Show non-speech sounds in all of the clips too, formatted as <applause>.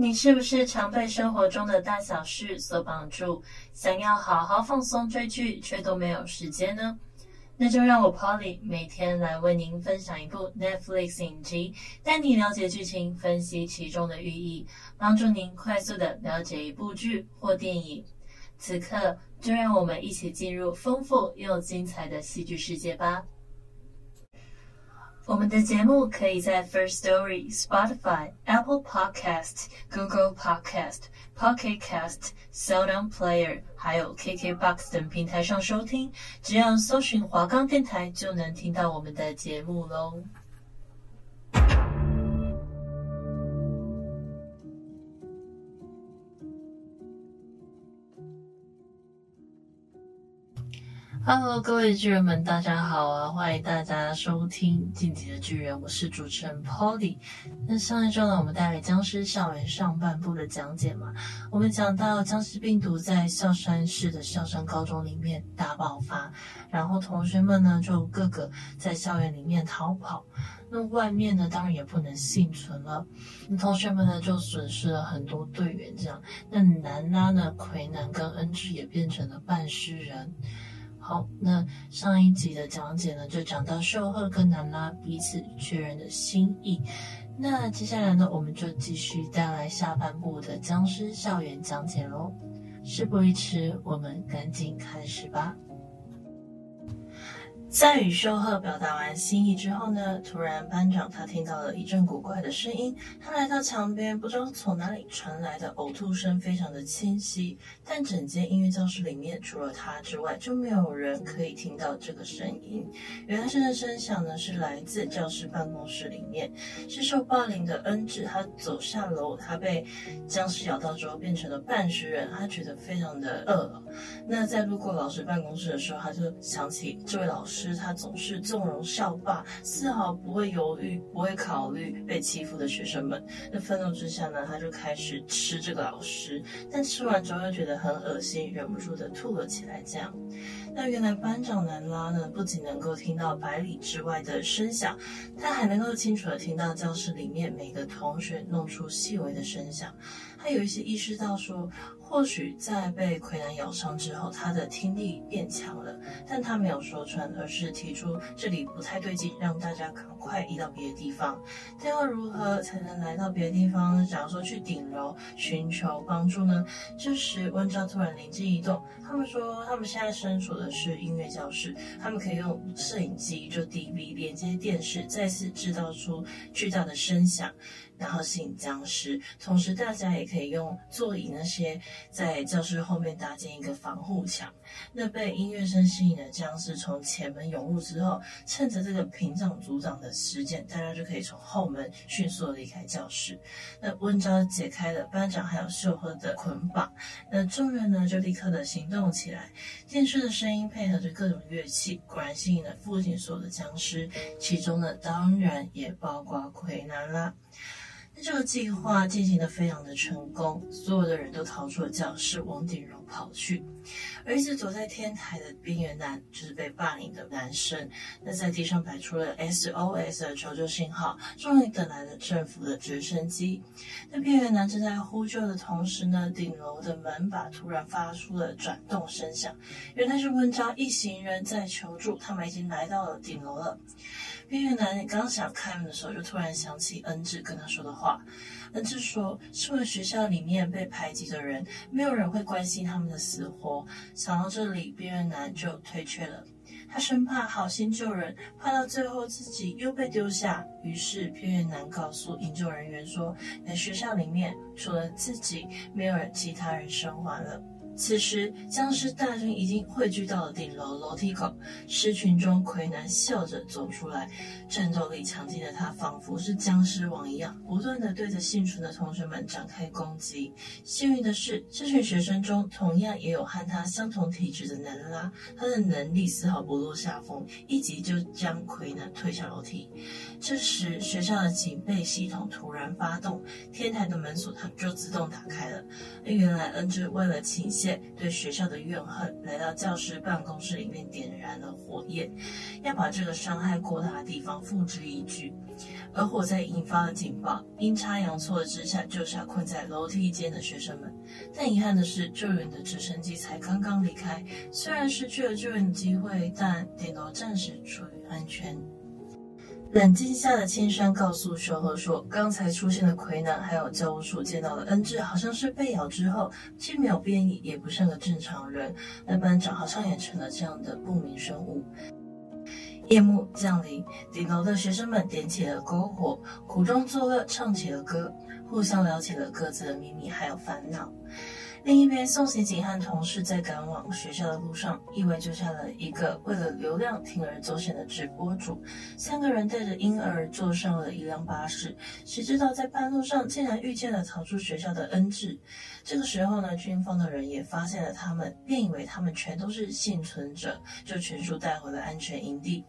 你是不是常被生活中的大小事所绑住，想要好好放松追剧，却都没有时间呢？那就让我 Polly 每天来为您分享一部 Netflix 影集，带你了解剧情，分析其中的寓意，帮助您快速的了解一部剧或电影。此刻，就让我们一起进入丰富又精彩的戏剧世界吧。我们的节目可以在 First Story、Spotify、Apple Podcast、Google Podcast、Pocket Cast、Sound Player，还有 KKBox 等平台上收听。只要搜寻华冈电台，就能听到我们的节目喽。Hello，各位巨人们，大家好啊！欢迎大家收听《进击的巨人》，我是主持人 Polly。那上一周呢，我们带来僵尸校园上半部的讲解嘛，我们讲到僵尸病毒在孝山市的孝山高中里面大爆发，然后同学们呢就各个在校园里面逃跑，那外面呢当然也不能幸存了，那同学们呢就损失了很多队员，这样，那南拉呢，奎南跟恩智也变成了半尸人。好，那上一集的讲解呢，就讲到秀赫跟南拉彼此确认的心意。那接下来呢，我们就继续带来下半部的僵尸校园讲解喽。事不宜迟，我们赶紧开始吧。在与秀赫表达完心意之后呢，突然班长他听到了一阵古怪的声音。他来到墙边，不知道从哪里传来的呕吐声，非常的清晰。但整间音乐教室里面，除了他之外，就没有人可以听到这个声音。原来这个声响呢，是来自教室办公室里面，是受霸凌的恩智。他走下楼，他被僵尸咬到之后变成了半尸人，他觉得非常的饿。那在路过老师办公室的时候，他就想起这位老师。他总是纵容校霸，丝毫不会犹豫，不会考虑被欺负的学生们。那愤怒之下呢，他就开始吃这个老师，但吃完之后又觉得很恶心，忍不住的吐了起来。这样，那原来班长南拉呢，不仅能够听到百里之外的声响，他还能够清楚的听到教室里面每个同学弄出细微的声响。他有一些意识到说。或许在被奎南咬伤之后，他的听力变强了，但他没有说穿，而是提出这里不太对劲，让大家赶快移到别的地方。但要如何才能来到别的地方？假如说去顶楼寻求帮助呢？这时温昭突然灵机一动，他们说他们现在身处的是音乐教室，他们可以用摄影机就 DV 连接电视，再次制造出巨大的声响。然后吸引僵尸，同时大家也可以用座椅那些在教室后面搭建一个防护墙。那被音乐声吸引的僵尸从前门涌入之后，趁着这个屏障组长的时间，大家就可以从后门迅速离开教室。那温昭解开了班长还有秀赫的捆绑，那众人呢就立刻的行动起来。电视的声音配合着各种乐器，果然吸引了附近所有的僵尸，其中呢当然也包括魁南啦。这个计划进行的非常的成功，所有的人都逃出了教室，王鼎荣跑去。而一直躲在天台的边缘男，就是被霸凌的男生，那在地上摆出了 SOS 的求救信号，终于等来了政府的直升机。那边缘男正在呼救的同时呢，顶楼的门把突然发出了转动声响，原来是温昭一行人在求助，他们已经来到了顶楼了。边缘男刚想开门的时候，就突然想起恩智跟他说的话。恩智说：“身为学校里面被排挤的人，没有人会关心他们的死活。”想到这里，边缘男就退却了。他生怕好心救人，怕到最后自己又被丢下。于是，边缘男告诉营救人员说：“在学校里面，除了自己，没有人其他人生还了。”此时，僵尸大军已经汇聚到了顶楼楼梯口。尸群中，魁南笑着走出来，战斗力强劲的他仿佛是僵尸王一样，不断地对着幸存的同学们展开攻击。幸运的是，这群学生中同样也有和他相同体质的南拉，他的能力丝毫不落下风，一击就将魁南推下楼梯。这时，学校的警备系统突然发动，天台的门锁它就自动打开了。原来恩智为了倾泻对学校的怨恨，来到教师办公室里面点燃了火焰，要把这个伤害过大的地方付之一炬。而火灾引发了警报，阴差阳错之下救下困在楼梯间的学生们。但遗憾的是，救援的直升机才刚刚离开，虽然失去了救援机会，但顶楼暂时处于安全。冷静下的青山告诉修贺说：“刚才出现的魁南还有教务处见到的恩智，好像是被咬之后既没有变异，也不像个正常人。那班长好像也成了这样的不明生物。”夜幕降临，顶楼的学生们点起了篝火，苦中作乐，唱起了歌，互相聊起了各自的秘密还有烦恼。另一边，宋刑警和同事在赶往学校的路上，意外救下了一个为了流量铤而走险的直播主。三个人带着婴儿坐上了一辆巴士，谁知道在半路上竟然遇见了逃出学校的恩智。这个时候呢，军方的人也发现了他们，便以为他们全都是幸存者，就全数带回了安全营地。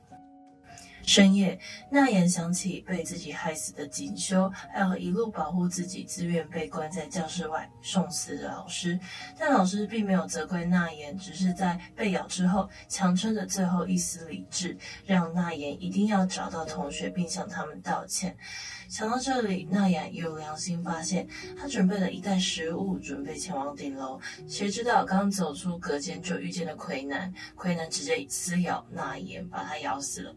深夜，娜言想起被自己害死的锦修，还有一路保护自己、自愿被关在教室外送死的老师。但老师并没有责怪娜言，只是在被咬之后，强撑着最后一丝理智，让娜言一定要找到同学，并向他们道歉。想到这里，娜言有良心发现，她准备了一袋食物，准备前往顶楼。谁知道刚走出隔间，就遇见了魁南。魁南直接撕咬娜言，把她咬死了。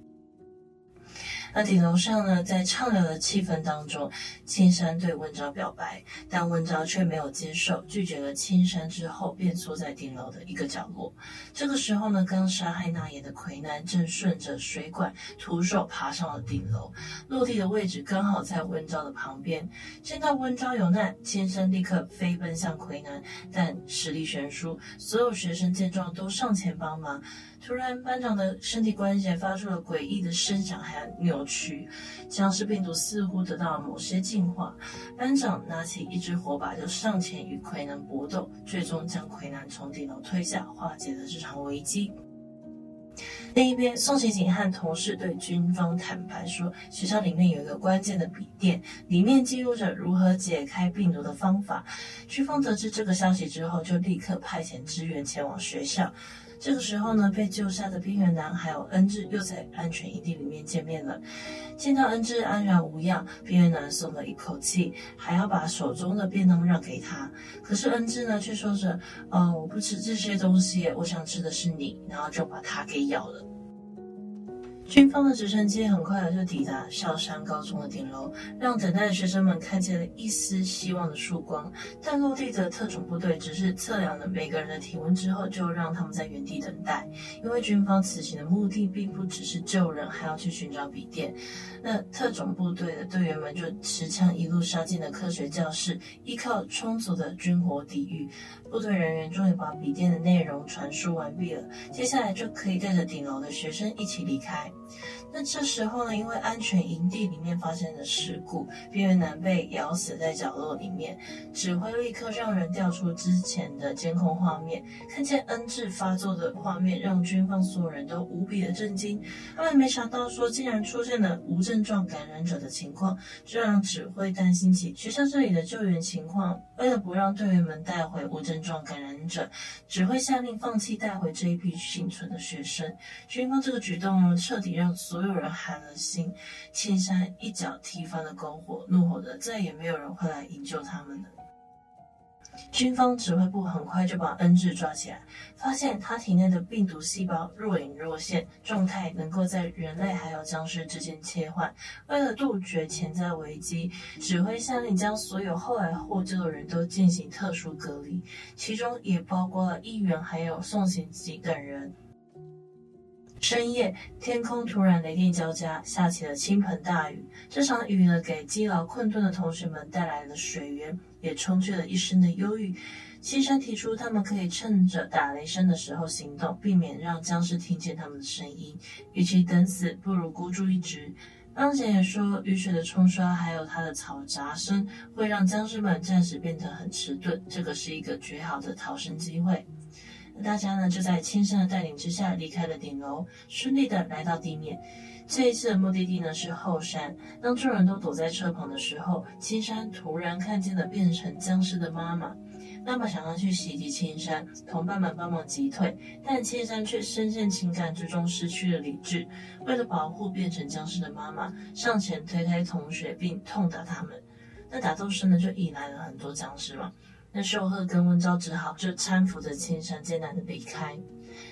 那顶楼上呢，在畅聊的气氛当中，青山对温昭表白，但温昭却没有接受，拒绝了青山之后，便缩在顶楼的一个角落。这个时候呢，刚杀害那言的魁南正顺着水管徒手爬上了顶楼，落地的位置刚好在温昭的旁边。见到温昭有难，青山立刻飞奔向魁南，但实力悬殊，所有学生见状都上前帮忙。突然，班长的身体关节发出了诡异的声响，还有扭曲，僵尸病毒似乎得到了某些进化。班长拿起一支火把，就上前与魁南搏斗，最终将魁南从顶楼推下，化解了这场危机。另一边，宋刑警和同事对军方坦白说，学校里面有一个关键的笔电，里面记录着如何解开病毒的方法。军方得知这个消息之后，就立刻派遣支援前往学校。这个时候呢，被救下的边缘男还有恩智又在安全营地里面见面了。见到恩智安然无恙，边缘男松了一口气，还要把手中的便当让给他。可是恩智呢，却说着：“呃，我不吃这些东西，我想吃的是你。”然后就把他给咬了。军方的直升机很快就抵达孝山高中的顶楼，让等待的学生们看见了一丝希望的曙光。但落地的特种部队只是测量了每个人的体温之后，就让他们在原地等待，因为军方此行的目的并不只是救人，还要去寻找笔电。那特种部队的队员们就持枪一路杀进了科学教室，依靠充足的军火抵御。部队人员终于把笔电的内容传输完毕了，接下来就可以带着顶楼的学生一起离开。那这时候呢，因为安全营地里面发生了事故，边缘男被咬死在角落里面。指挥立刻让人调出之前的监控画面，看见恩智发作的画面，让军方所有人都无比的震惊。他们没想到说，竟然出现了无症状感染者的情况，这让指挥担心起学校这里的救援情况。为了不让队员们带回无症状感染者，指挥下令放弃带回这一批幸存的学生。军方这个举动，彻底让所有人寒了心。青山一脚踢翻了篝火，怒吼着再也没有人会来营救他们了。军方指挥部很快就把恩智抓起来，发现他体内的病毒细胞若隐若现，状态能够在人类还有僵尸之间切换。为了杜绝潜在危机，指挥下令将所有后来获救的人都进行特殊隔离，其中也包括了议员还有宋刑警等人。深夜，天空突然雷电交加，下起了倾盆大雨。这场雨呢，给积劳困顿的同学们带来了水源，也冲去了一身的忧郁。青山提出，他们可以趁着打雷声的时候行动，避免让僵尸听见他们的声音。与其等死，不如孤注一掷。帮姐也说，雨水的冲刷还有它的嘈杂声，会让僵尸们暂时变得很迟钝，这个是一个绝好的逃生机会。大家呢就在青山的带领之下离开了顶楼，顺利的来到地面。这一次的目的地呢是后山。当众人都躲在车旁的时候，青山突然看见了变成僵尸的妈妈。妈妈想要去袭击青山，同伴们帮忙击退，但青山却深陷情感之中，失去了理智。为了保护变成僵尸的妈妈，上前推开同学并痛打他们。那打斗声呢就引来了很多僵尸嘛。那秀赫跟温昭只好就搀扶着青山艰难的离开。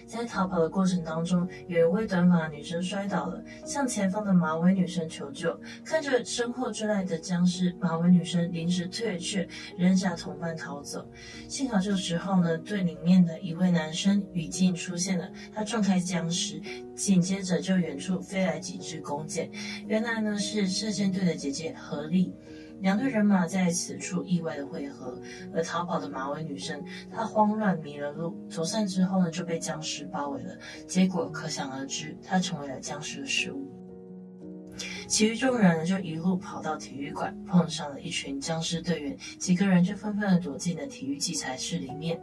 在逃跑的过程当中，有一位短发女生摔倒了，向前方的马尾女生求救。看着身后追来的僵尸，马尾女生临时退却，扔下同伴逃走。幸好这个时候呢，队里面的一位男生雨静出现了，他撞开僵尸，紧接着就远处飞来几支弓箭。原来呢是射箭队的姐姐何丽。两队人马在此处意外的汇合，而逃跑的马尾女生她慌乱迷了路，走散之后呢就被僵尸包围了，结果可想而知，她成为了僵尸的食物。其余众人呢就一路跑到体育馆，碰上了一群僵尸队员，几个人就纷纷的躲进了体育器材室里面。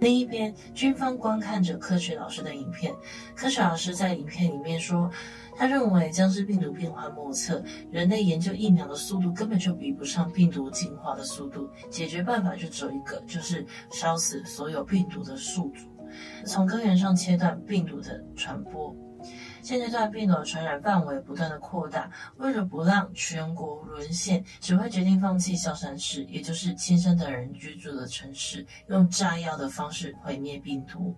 另一边，军方观看着科学老师的影片，科学老师在影片里面说。他认为僵尸病毒变化莫测，人类研究疫苗的速度根本就比不上病毒进化的速度。解决办法就只有一个，就是烧死所有病毒的宿主，从根源上切断病毒的传播。现阶段病毒的传染范围不断的扩大，为了不让全国沦陷，只会决定放弃萧山市，也就是亲生的人居住的城市，用炸药的方式毁灭病毒。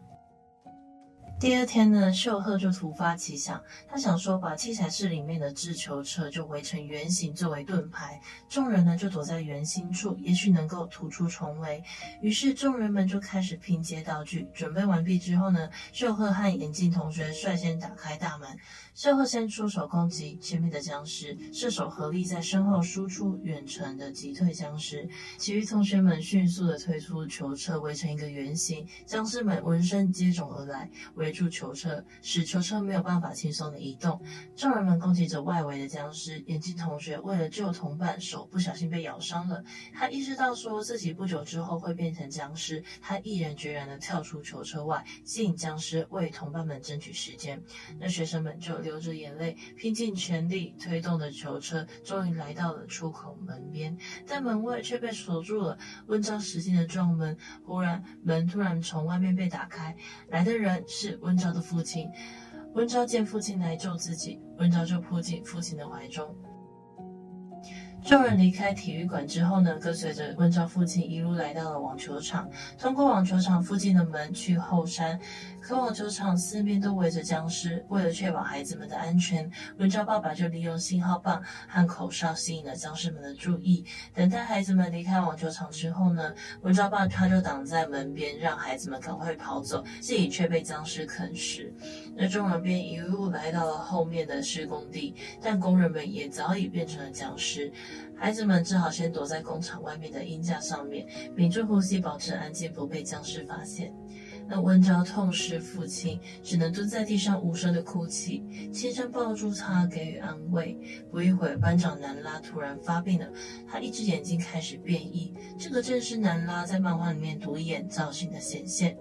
第二天呢，秀赫就突发奇想，他想说把器材室里面的制球车就围成圆形作为盾牌，众人呢就躲在圆心处，也许能够突出重围。于是众人们就开始拼接道具，准备完毕之后呢，秀赫和眼镜同学率先打开大门。秀赫先出手攻击前面的僵尸，射手合力在身后输出远程的击退僵尸。其余同学们迅速的推出球车，围成一个圆形，僵尸们闻声接踵而来，围围住囚车，使囚车没有办法轻松的移动。众人们攻击着外围的僵尸，眼镜同学为了救同伴，手不小心被咬伤了。他意识到说自己不久之后会变成僵尸，他毅然决然的跳出囚车外，吸引僵尸，为同伴们争取时间。那学生们就。流着眼泪，拼尽全力推动的囚车，终于来到了出口门边，但门外却被锁住了。温昭使劲的撞门，忽然门突然从外面被打开，来的人是温昭的父亲。温昭见父亲来救自己，温昭就扑进父亲的怀中。众人离开体育馆之后呢，跟随着温昭父亲一路来到了网球场，通过网球场附近的门去后山。可网球场四面都围着僵尸，为了确保孩子们的安全，温昭爸爸就利用信号棒和口哨吸引了僵尸们的注意。等待孩子们离开网球场之后呢，温昭爸他就挡在门边，让孩子们赶快跑走，自己却被僵尸啃食。那众人便一路来到了后面的施工地，但工人们也早已变成了僵尸。孩子们只好先躲在工厂外面的鹰架上面，屏住呼吸，保持安静，不被僵尸发现。那温昭痛失父亲，只能蹲在地上无声的哭泣。青山抱住他，给予安慰。不一会儿，班长南拉突然发病了，他一只眼睛开始变异。这个正是南拉在漫画里面独眼造型的显现。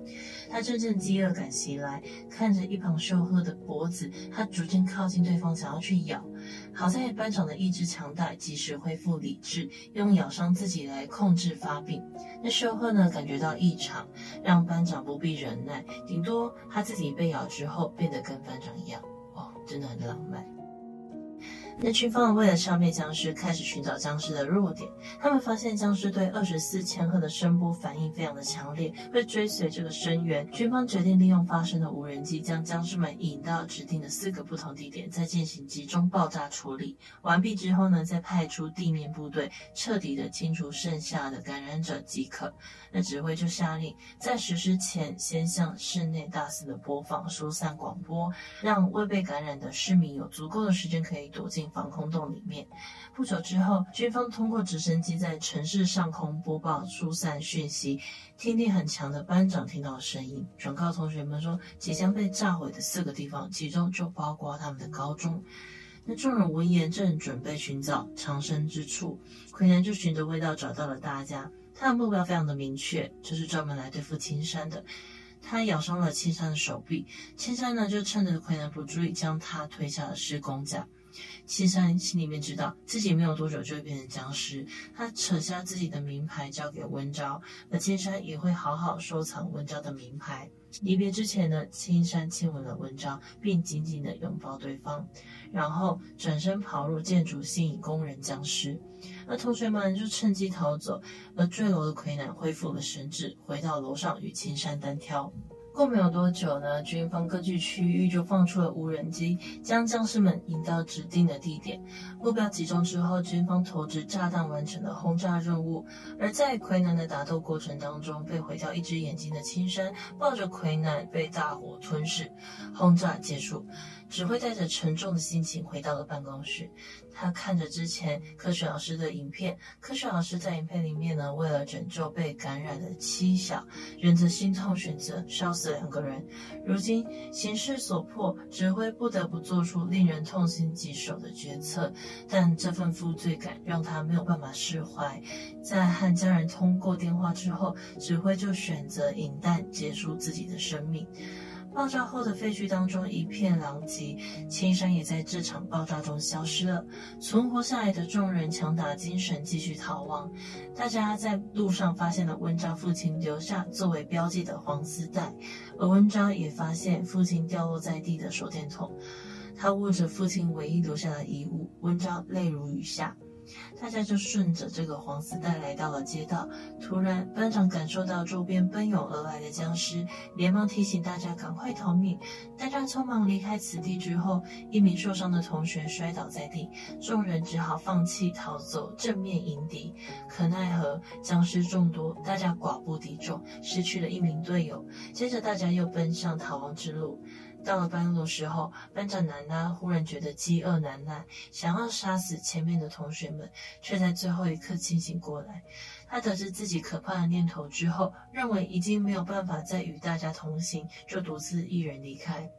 他阵阵饥饿感袭来，看着一旁秀赫的脖子，他逐渐靠近对方，想要去咬。好在班长的意志强大，及时恢复理智，用咬伤自己来控制发病。那秀赫呢，感觉到异常，让班长不必忍耐，顶多他自己被咬之后变得跟班长一样。哦，真的很浪漫。那军方为了消灭僵尸，开始寻找僵尸的弱点。他们发现僵尸对二十四千赫的声波反应非常的强烈，会追随这个声源。军方决定利用发声的无人机，将僵尸们引到指定的四个不同地点，再进行集中爆炸处理。完毕之后呢，再派出地面部队，彻底的清除剩下的感染者即可。那指挥就下令，在实施前先向室内大肆的播放疏散广播，让未被感染的市民有足够的时间可以躲进。防空洞里面。不久之后，军方通过直升机在城市上空播报疏散讯息，听力很强的班长听到了声音，转告同学们说，即将被炸毁的四个地方，其中就包括他们的高中。那众人闻言，正准备寻找藏身之处，奎南就循着味道找到了大家。他的目标非常的明确，就是专门来对付青山的。他咬伤了青山的手臂，青山呢就趁着奎南不注意，将他推下了施工架。青山心里面知道自己没有多久就会变成僵尸，他扯下自己的名牌交给温昭，而青山也会好好收藏温昭的名牌。离别之前呢，青山亲吻了温昭，并紧紧地拥抱对方，然后转身跑入建筑，吸引工人僵尸。而同学们就趁机逃走，而坠楼的魁男恢复了神智，回到楼上与青山单挑。过没有多久呢，军方根据区域就放出了无人机，将将士们引到指定的地点。目标集中之后，军方投掷炸弹完成了轰炸任务。而在奎南的打斗过程当中，被毁掉一只眼睛的青山抱着奎南被大火吞噬。轰炸结束。指挥带着沉重的心情回到了办公室，他看着之前科学老师的影片。科学老师在影片里面呢，为了拯救被感染的妻小，忍着心痛选择烧死两个人。如今形势所迫，指挥不得不做出令人痛心疾首的决策，但这份负罪感让他没有办法释怀。在和家人通过电话之后，指挥就选择饮弹结束自己的生命。爆炸后的废墟当中一片狼藉，青山也在这场爆炸中消失了。存活下来的众人强打精神继续逃亡。大家在路上发现了温昭父亲留下作为标记的黄丝带，而温昭也发现父亲掉落在地的手电筒。他握着父亲唯一留下的遗物，温昭泪如雨下。大家就顺着这个黄丝带来到了街道。突然，班长感受到周边奔涌而来的僵尸，连忙提醒大家赶快逃命。大家匆忙离开此地之后，一名受伤的同学摔倒在地，众人只好放弃逃走，正面迎敌。可奈何僵尸众多，大家寡不敌众，失去了一名队友。接着，大家又奔向逃亡之路。到了半路的时候，班长南拉忽然觉得饥饿难耐，想要杀死前面的同学们，却在最后一刻清醒过来。他得知自己可怕的念头之后，认为已经没有办法再与大家同行，就独自一人离开。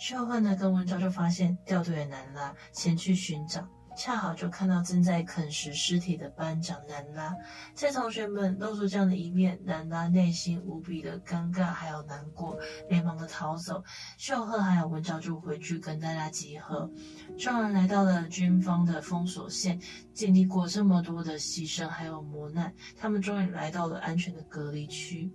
之后呢，跟温昭就发现掉队的南拉，前去寻找。恰好就看到正在啃食尸体的班长南拉，在同学们露出这样的一面，南拉内心无比的尴尬还有难过，连忙的逃走。秀赫还有文昭就回去跟大家集合。众人来到了军方的封锁线，经历过这么多的牺牲还有磨难，他们终于来到了安全的隔离区。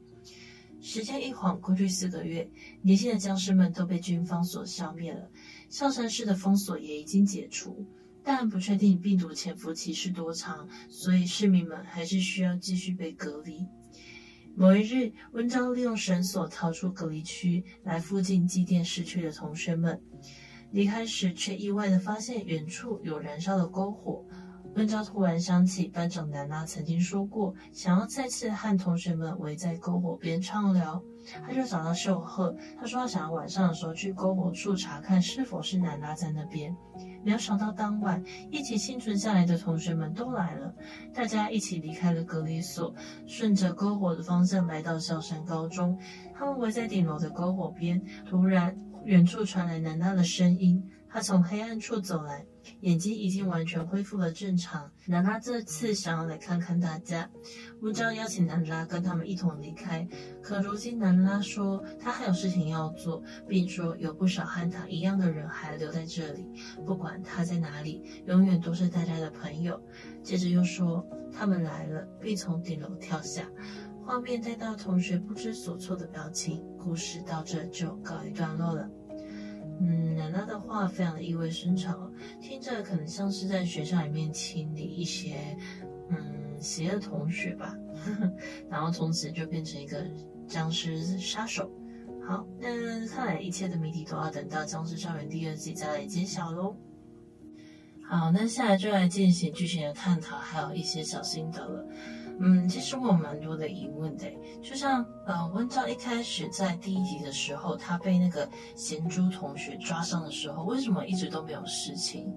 时间一晃过去四个月，年轻的僵尸们都被军方所消灭了，少城市的封锁也已经解除。但不确定病毒潜伏期是多长，所以市民们还是需要继续被隔离。某一日，温昭利用绳索逃出隔离区，来附近祭奠逝去的同学们。离开时，却意外地发现远处有燃烧的篝火。温昭突然想起班长南娜曾经说过，想要再次和同学们围在篝火边畅聊。他就找到秀赫，他说他想要晚上的时候去篝火处查看是否是南拉在那边。没有想到当晚一起幸存下来的同学们都来了，大家一起离开了隔离所，顺着篝火的方向来到小山高中。他们围在顶楼的篝火边，突然远处传来南拉的声音。他从黑暗处走来，眼睛已经完全恢复了正常。南拉这次想要来看看大家，文章邀请南拉跟他们一同离开。可如今南拉说他还有事情要做，并说有不少和他一样的人还留在这里，不管他在哪里，永远都是大家的朋友。接着又说他们来了，并从顶楼跳下。画面带到同学不知所措的表情，故事到这就告一段落了。嗯，奶奶的话非常的意味深长，听着可能像是在学校里面清理一些嗯邪恶同学吧，<laughs> 然后从此就变成一个僵尸杀手。好，那看来一切的谜题都要等到《僵尸校园》第二季再来揭晓喽。好，那下来就来进行剧情的探讨，还有一些小心得了。嗯，其实我有蛮多的疑问的，就像呃，温昭一开始在第一集的时候，他被那个咸猪同学抓伤的时候，为什么一直都没有事情？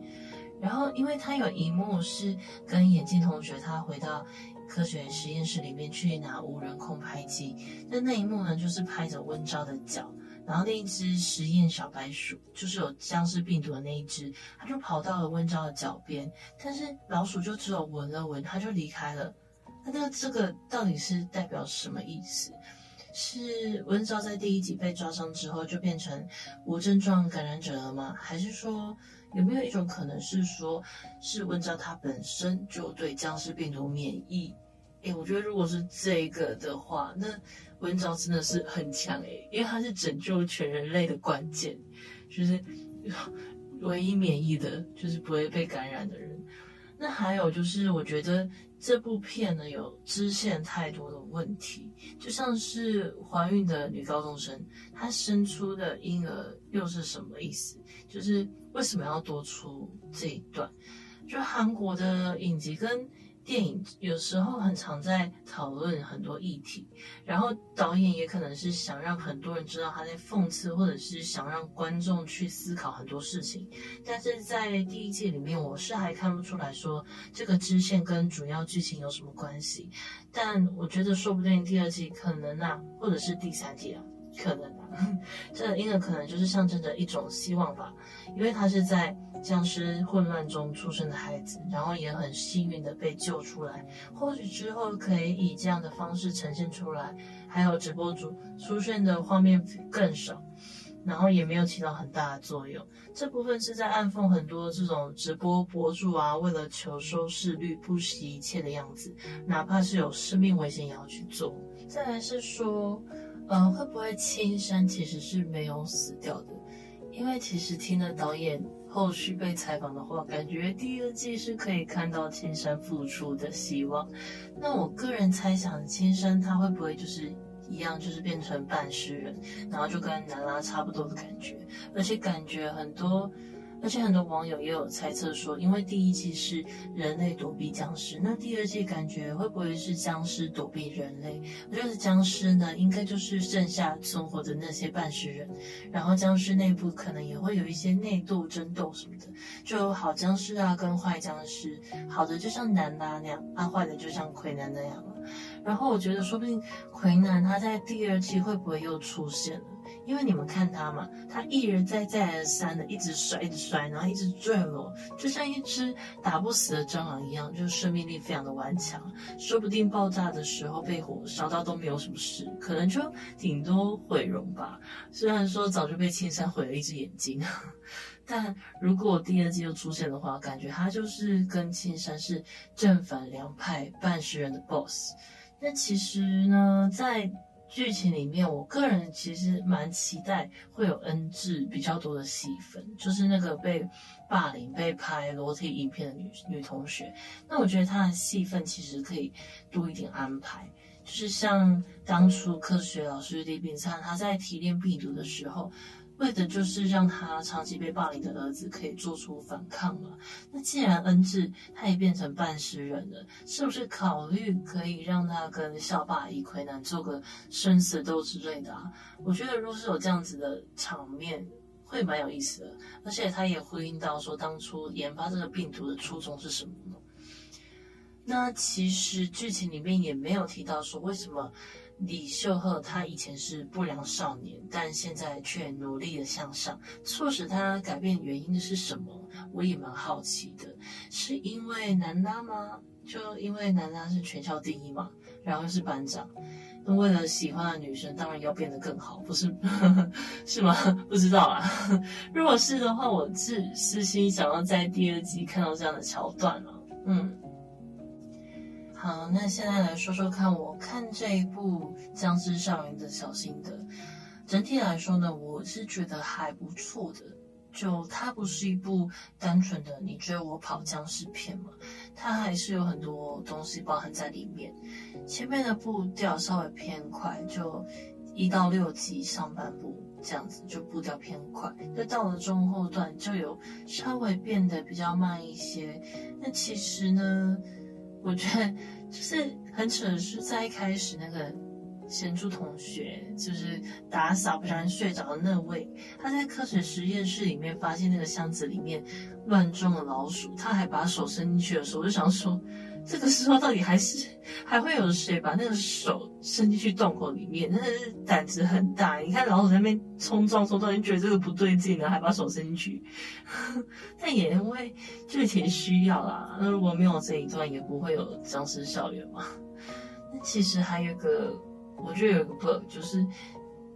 然后，因为他有一幕是跟眼镜同学他回到科学实验室里面去拿无人空拍机，那那一幕呢，就是拍着温昭的脚，然后那一只实验小白鼠，就是有僵尸病毒的那一只，它就跑到了温昭的脚边，但是老鼠就只有闻了闻，它就离开了。那这个到底是代表什么意思？是温昭在第一集被抓伤之后就变成无症状感染者了吗？还是说有没有一种可能是说，是温昭他本身就对僵尸病毒免疫？诶，我觉得如果是这个的话，那温昭真的是很强诶，因为他是拯救全人类的关键，就是 <laughs> 唯一免疫的，就是不会被感染的人。那还有就是，我觉得。这部片呢，有支线太多的问题，就像是怀孕的女高中生，她生出的婴儿又是什么意思？就是为什么要多出这一段？就韩国的影集跟。电影有时候很常在讨论很多议题，然后导演也可能是想让很多人知道他在讽刺，或者是想让观众去思考很多事情。但是在第一季里面，我是还看不出来说这个支线跟主要剧情有什么关系。但我觉得说不定第二季可能啊，或者是第三季啊。可能啊，<laughs> 这个婴儿可能就是象征着一种希望吧，因为他是在僵尸混乱中出生的孩子，然后也很幸运的被救出来，或许之后可以以这样的方式呈现出来。还有直播主出现的画面更少，然后也没有起到很大的作用。这部分是在暗讽很多这种直播博主啊，为了求收视率不惜一切的样子，哪怕是有生命危险也要去做。再来是说。嗯，会不会青山其实是没有死掉的？因为其实听了导演后续被采访的话，感觉第二季是可以看到青山复出的希望。那我个人猜想，青山他会不会就是一样，就是变成半诗人，然后就跟南拉差不多的感觉，而且感觉很多。而且很多网友也有猜测说，因为第一季是人类躲避僵尸，那第二季感觉会不会是僵尸躲避人类？我觉得僵尸呢，应该就是剩下存活的那些半尸人，然后僵尸内部可能也会有一些内斗、争斗什么的，就好僵尸啊跟坏僵尸，好的就像南拉那样，啊坏的就像奎南那样。然后我觉得说不定奎南他在第二季会不会又出现了？因为你们看他嘛，他一而再再而三的一直摔，一直摔，然后一直坠落，就像一只打不死的蟑螂一样，就是生命力非常的顽强。说不定爆炸的时候被火烧到都没有什么事，可能就顶多毁容吧。虽然说早就被青山毁了一只眼睛，<laughs> 但如果第二季又出现的话，感觉他就是跟青山是正反两派半尸人的 boss。那其实呢，在剧情里面，我个人其实蛮期待会有恩智比较多的戏份，就是那个被霸凌、被拍裸体影片的女女同学。那我觉得她的戏份其实可以多一点安排，就是像当初科学老师李炳灿他在提炼病毒的时候。为的就是让他长期被霸凌的儿子可以做出反抗了。那既然恩智他也变成半尸人了，是不是考虑可以让他跟校霸李奎南做个生死斗之类的啊？我觉得如果是有这样子的场面，会蛮有意思的。而且他也呼应到说，当初研发这个病毒的初衷是什么呢？那其实剧情里面也没有提到说为什么。李秀赫他以前是不良少年，但现在却努力的向上。促使他改变原因的是什么？我也蛮好奇的。是因为南拉吗？就因为南拉是全校第一嘛，然后是班长。那为了喜欢的女生，当然要变得更好，不是？<laughs> 是吗？不知道啊。<laughs> 如果是的话，我是私心想要在第二季看到这样的桥段了。嗯。好，那现在来说说看，我看这一部《僵尸校园》的小心得。整体来说呢，我是觉得还不错的。就它不是一部单纯的你追我跑僵尸片嘛，它还是有很多东西包含在里面。前面的步调稍微偏快，就一到六集上半部这样子，就步调偏快。就到了中后段，就有稍微变得比较慢一些。那其实呢，我觉得。就是很扯的是，在一开始那个贤助同学，就是打扫不小心睡着的那位，他在科学实验室里面发现那个箱子里面乱撞了老鼠，他还把手伸进去的时候，我就想说。这个时候到底还是还会有谁把那个手伸进去洞口里面？那是胆子很大。你看老鼠在那边冲撞冲撞，你觉得这个不对劲了，还把手伸进去。<laughs> 但也因为具体需要啦，那如果没有这一段，也不会有僵尸校园嘛。那其实还有一个，我觉得有一个 bug，就是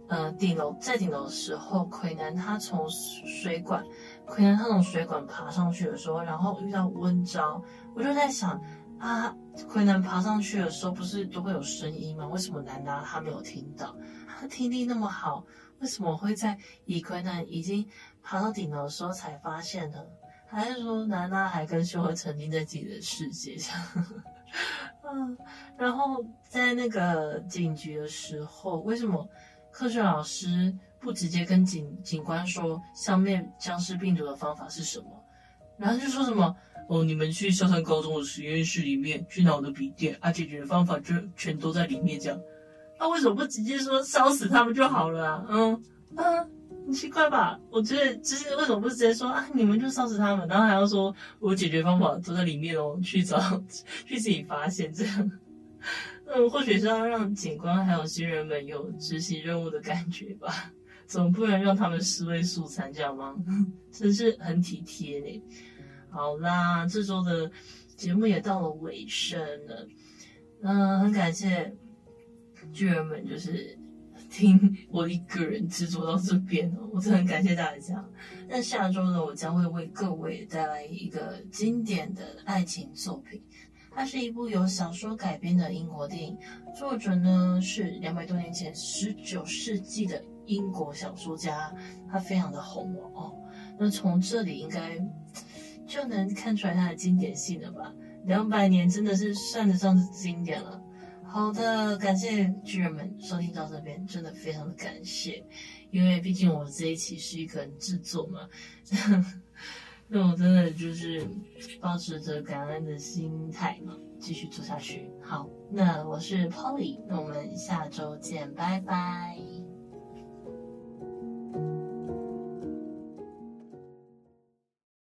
呃顶楼在顶楼的时候，魁南他从水管，魁南他从水管爬上去的时候，然后遇到温招，我就在想。啊，魁南爬上去的时候，不是都会有声音吗？为什么南拉他没有听到？他听力那么好，为什么会在以魁南已经爬到顶楼的时候才发现呢？还是说南拉还跟秀禾沉浸在自己的世界上？<laughs> 嗯，然后在那个警局的时候，为什么科学老师不直接跟警警官说消灭僵尸病毒的方法是什么？然后就说什么？哦，你们去萧山高中的实验室里面去拿我的笔电，啊，解决的方法就全都在里面这样。那、啊、为什么不直接说烧死他们就好了啊？嗯啊，很奇怪吧？我觉得就是为什么不直接说啊，你们就烧死他们，然后还要说我解决方法都在里面哦，去找 <laughs> 去自己发现这样。嗯，或许是要让警官还有新人们有执行任务的感觉吧？<laughs> 总不能让他们尸位素餐这样吗？<laughs> 真是很体贴呢。好啦，这周的节目也到了尾声了，嗯，很感谢巨人们，就是听我一个人制作到这边哦，我真的很感谢大家。那下周呢，我将会为各位带来一个经典的爱情作品，它是一部由小说改编的英国电影，作者呢是两百多年前十九世纪的英国小说家，他非常的红哦。那从这里应该。就能看出来它的经典性了吧？两百年真的是算得上是经典了。好的，感谢巨人们收听到这边，真的非常的感谢，因为毕竟我这一期是一个人制作嘛，<laughs> 那我真的就是抱持着感恩的心态嘛，继续做下去。好，那我是 Polly，那我们下周见，拜拜。